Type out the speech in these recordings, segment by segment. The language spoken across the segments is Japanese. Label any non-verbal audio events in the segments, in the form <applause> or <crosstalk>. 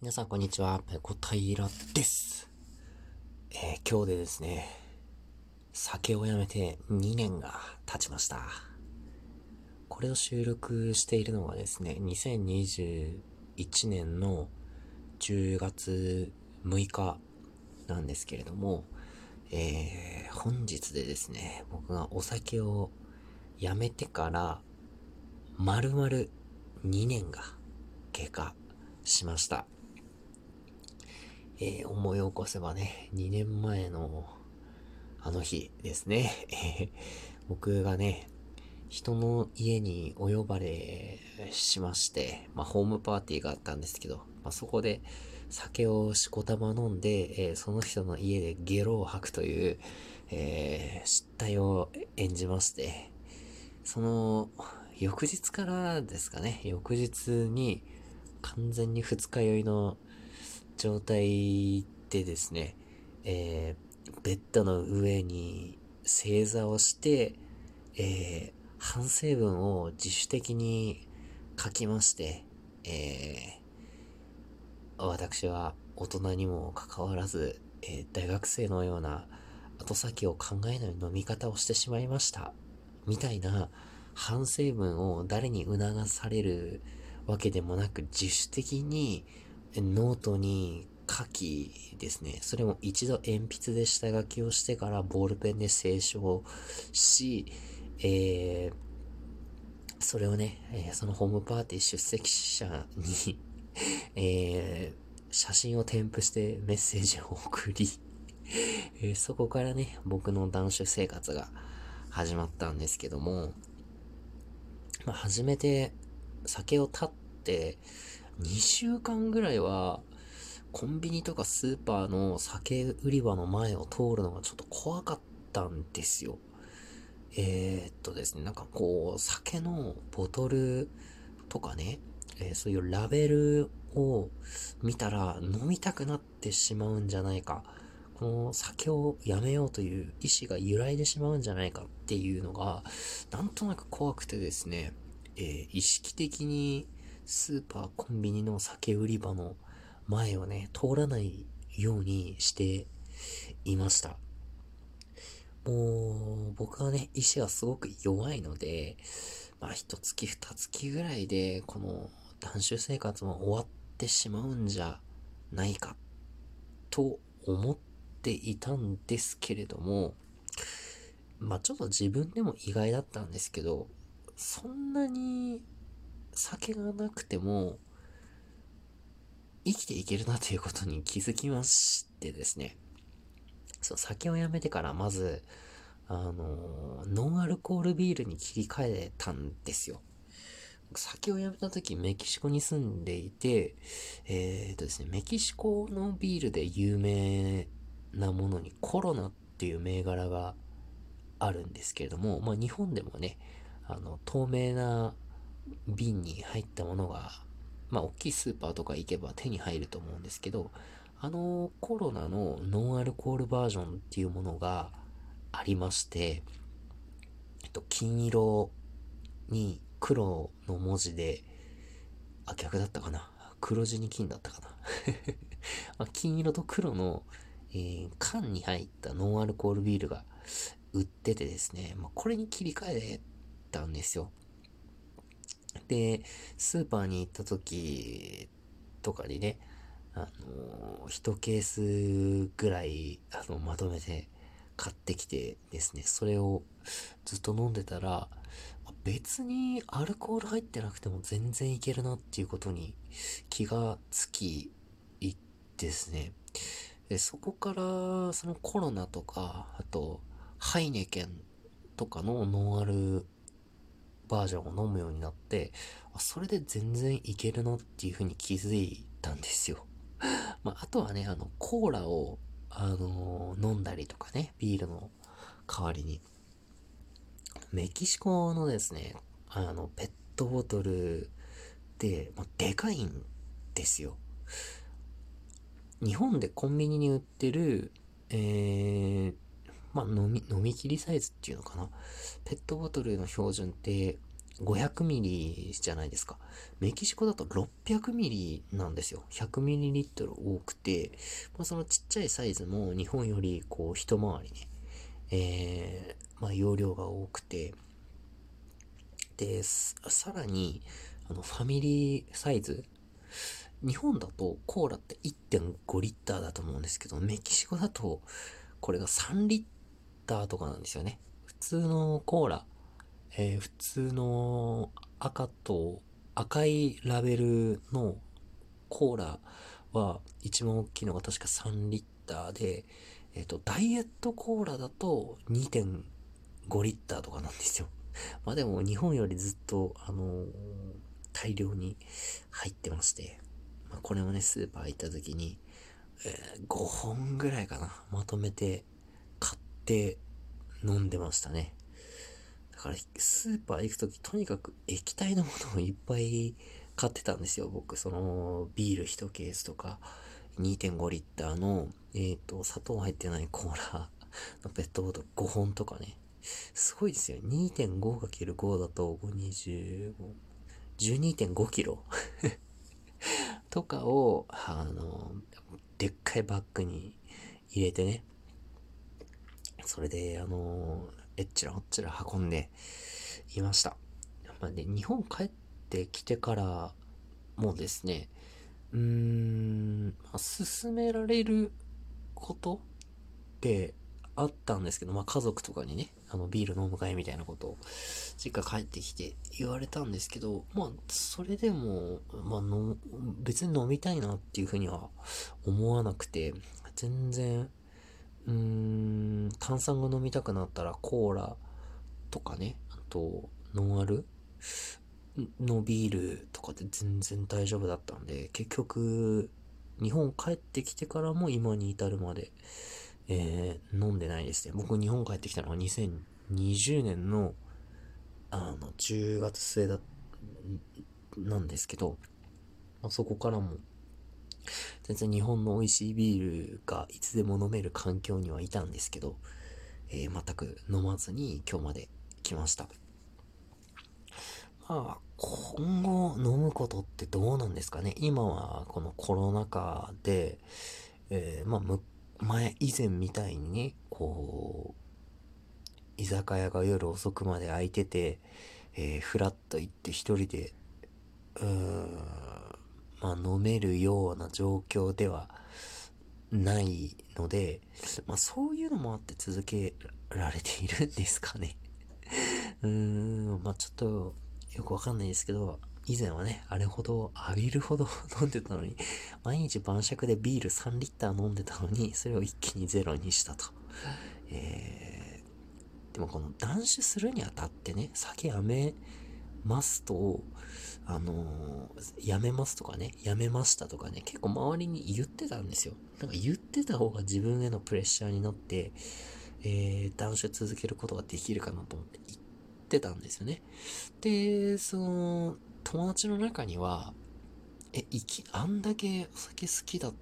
皆さんこんにちは、ペコ平です。えー、今日でですね、酒をやめて2年が経ちました。これを収録しているのはですね、2021年の10月6日なんですけれども、えー、本日でですね、僕がお酒をやめてから、丸々2年が経過しました。えー、思い起こせばね、2年前のあの日ですね、<laughs> 僕がね、人の家にお呼ばれしまして、まあ、ホームパーティーがあったんですけど、まあ、そこで酒をしこたま飲んで、えー、その人の家でゲロを吐くという、えー、失態を演じまして、その翌日からですかね、翌日に完全に二日酔いの状態でですね、えー、ベッドの上に正座をして、えー、反省文を自主的に書きまして、えー、私は大人にもかかわらず、えー、大学生のような後先を考えない飲み方をしてしまいました。みたいな反省文を誰に促されるわけでもなく自主的にノートに書きですね。それも一度鉛筆で下書きをしてからボールペンで清書し、えー、それをね、え、そのホームパーティー出席者にえー、写真を添付してメッセージを送りえ、そこからね、僕の断酒生活が始まったんですけども、まあ、初めて酒を断って、2週間ぐらいは、コンビニとかスーパーの酒売り場の前を通るのがちょっと怖かったんですよ。えー、っとですね、なんかこう、酒のボトルとかね、えー、そういうラベルを見たら飲みたくなってしまうんじゃないか。この酒をやめようという意志が揺らいでしまうんじゃないかっていうのが、なんとなく怖くてですね、えー、意識的にスーパー、コンビニの酒売り場の前をね、通らないようにしていました。もう、僕はね、意志がすごく弱いので、まあ、一月二月ぐらいで、この断酒生活も終わってしまうんじゃないか、と思っていたんですけれども、まあ、ちょっと自分でも意外だったんですけど、そんなに酒がなくても、生きていけるなということに気づきましてですね。そう、酒をやめてからまず、あの、ノンアルコールビールに切り替えたんですよ。酒をやめた時メキシコに住んでいて、えー、とですね、メキシコのビールで有名なものにコロナっていう銘柄があるんですけれども、まあ日本でもね、あの、透明な瓶に入ったものが、まあ、大きいスーパーとか行けば手に入ると思うんですけど、あのコロナのノンアルコールバージョンっていうものがありまして、えっと、金色に黒の文字で、あ、逆だったかな黒地に金だったかな、<laughs> 金色と黒の、えー、缶に入ったノンアルコールビールが売っててですね、まあ、これに切り替えたんですよ。で、スーパーに行った時とかにね、あの、一ケースぐらい、あの、まとめて買ってきてですね、それをずっと飲んでたら、別にアルコール入ってなくても全然いけるなっていうことに気がつきいですね。でそこから、そのコロナとか、あと、ハイネケンとかのノンアルバージョンを飲むようになって、それで全然いけるなっていう風に気づいたんですよ。<laughs> まあ、あとはね、あの、コーラを、あのー、飲んだりとかね、ビールの代わりに。メキシコのですね、あの、ペットボトルで、まあ、でかいんですよ。日本でコンビニに売ってる、えー、まあ、飲み、飲み切りサイズっていうのかな？ペットボトルの標準って、500ミリじゃないですか。メキシコだと600ミリなんですよ。100ミリリットル多くて、まあ、そのちっちゃいサイズも日本よりこう一回りね、えー、まあ容量が多くて、で、さらに、あの、ファミリーサイズ、日本だとコーラって1.5リッターだと思うんですけど、メキシコだとこれが3リッターとかなんですよね。普通のコーラ、えー、普通の赤と赤いラベルのコーラは一番大きいのが確か3リッターで、えっ、ー、と、ダイエットコーラだと2.5リッターとかなんですよ。<laughs> まあでも日本よりずっと、あのー、大量に入ってまして、まあ、これもね、スーパー行った時に、えー、5本ぐらいかな、まとめてって飲んでましたね。だから、スーパー行くとき、とにかく液体のものをいっぱい買ってたんですよ。僕、その、ビール1ケースとか、2.5リッターの、えっ、ー、と、砂糖入ってないコーラの <laughs> ペットボトル5本とかね。すごいですよ。2.5×5 だと5、25、12.5キロ <laughs> とかを、あの、でっかいバッグに入れてね。それで、あのえっちらおっちら運んでいました。まあね、日本帰ってきてからもですね、うーん、まあ、められることってあったんですけど、まあ家族とかにね、あのビール飲む会みたいなことを実家帰ってきて言われたんですけど、まあそれでも、まあの、別に飲みたいなっていうふうには思わなくて、全然うーん、炭酸が飲みたくなったらコーラとかね、あと、ノンアル？のビールとかで全然大丈夫だったんで、結局、日本帰ってきてからも今に至るまで、えー、飲んでないですね。僕日本帰ってきたのは2020年の、あの、10月末だ、なんですけど、ま、そこからも全然日本の美味しいビールがいつでも飲める環境にはいたんですけど、えー、全く飲まずに今日まで来ました。まあ、今後飲むことってどうなんですかね？今はこのコロナ禍で、えー、まあ、前、以前みたいにね、こう、居酒屋が夜遅くまで開いてて、えー、ふらっと行って一人で、うーん、まあ、飲めるような状況ではないので、まあ、そういうのもあって続けられているんですかね <laughs> うーん、まあ、ちょっとよくわかんないですけど、以前はね、あれほど浴びるほど <laughs> 飲んでたのに、毎日晩酌でビール3リッター飲んでたのに、それを一気にゼロにしたと。えー、でもこの断酒するにあたってね、酒やめますと、あのー、やめますとかね、やめましたとかね、結構周りに言ってたんですよ。なんか言ってた方が自分へのプレッシャーになって、えー、断酒続けることができるかなと思って言ってたんですよね。で、その、友達の中には、え、いき、あんだけお酒好きだっ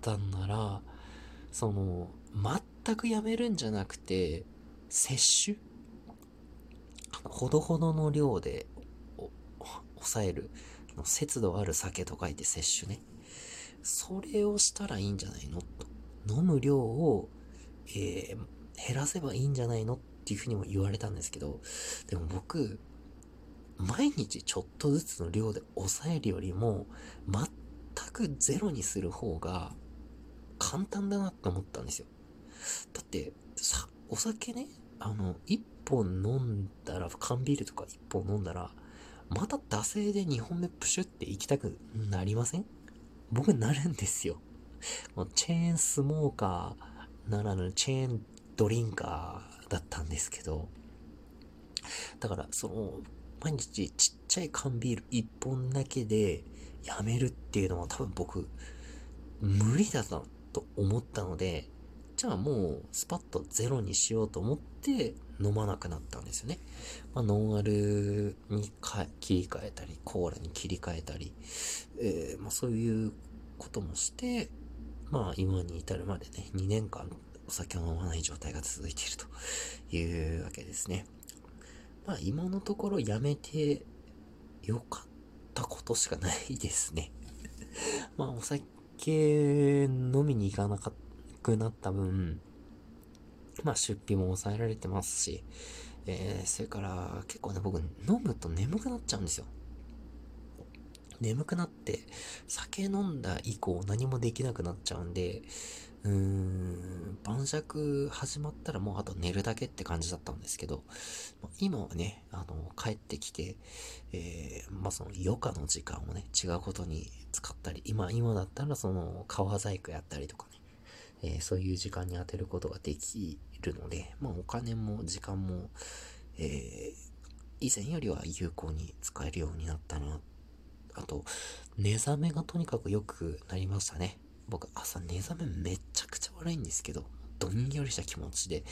たんなら、その、全くやめるんじゃなくて、摂取ほどほどの量で抑える、節度ある酒と書いて摂取ね。それをしたらいいんじゃないの？と。飲む量を、えー、減らせばいいんじゃないの？っていうふうにも言われたんですけど、でも僕、毎日ちょっとずつの量で抑えるよりも、全くゼロにする方が簡単だなって思ったんですよ。だって、さ、お酒ね、あの、一本飲んだら、缶ビールとか一本飲んだら、また惰性で2本目プシュって行きたくなりません？僕なるんですよ。チェーンスモーカーならぬチェーンドリンカーだったんですけど、だからその、毎日ちっちゃい缶ビール1本だけでやめるっていうのは多分僕、無理だなと思ったので、じゃあもうスパッとゼロにしようと思って飲まなくなったんですよね。まあ、ノンアルに切り替えたり、コーラに切り替えたり、えー、まあ、そういうこともして、まあ今に至るまでね、2年間お酒を飲まない状態が続いているというわけですね。まあ今のところやめてよかったことしかないですね <laughs> まあお酒飲みに行かなかっくなった分、まあ出費も抑えられてますし、えー、それから結構ね、僕飲むと眠くなっちゃうんですよ。眠くなって、酒飲んだ以降何もできなくなっちゃうんで、うーん、晩酌始まったらもうあと寝るだけって感じだったんですけど、今はね、あの、帰ってきて、えー、まあ、その余暇の時間をね、違うことに使ったり、今、今だったらその、革細工やったりとかね、えー、そういう時間に当てることができるので、まあ、お金も時間も、えー、以前よりは有効に使えるようになったな。あと、寝覚めがとにかく良くなりましたね。僕朝寝覚めめっちゃくちゃ悪いんですけど、どんよりした気持ちで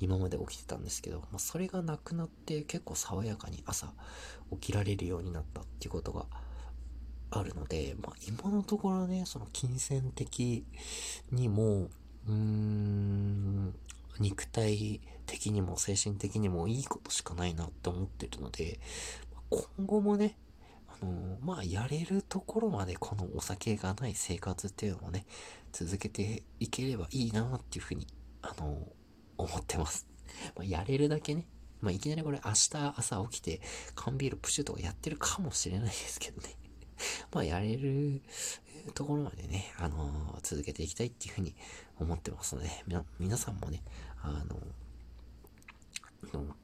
今まで起きてたんですけど、まあ、それがなくなって結構爽やかに朝起きられるようになったっていうことがあるので、まあ、今のところね、その金銭的にも、うーん、肉体的にも精神的にもいいことしかないなって思ってるので、今後もね、あのまあ、やれるところまでこのお酒がない生活っていうのをね、続けていければいいなっていうふうに、あの思ってます。まあ、やれるだけね、まあ、いきなりこれ明日朝起きて缶ビールプシュとかやってるかもしれないですけどね。<laughs> まあ、やれるところまでね、あの続けていきたいっていうふうに思ってますので、皆さんもね、あの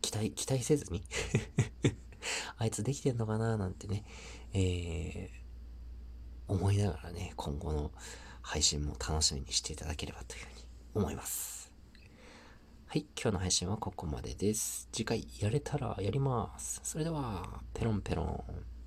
期待、期待せずに <laughs> あいつできてんのかななんてね、えー、思いながらね、今後の配信も楽しみにしていただければというふうに思います。はい、今日の配信はここまでです。次回やれたらやります。それでは、ペロンペロン。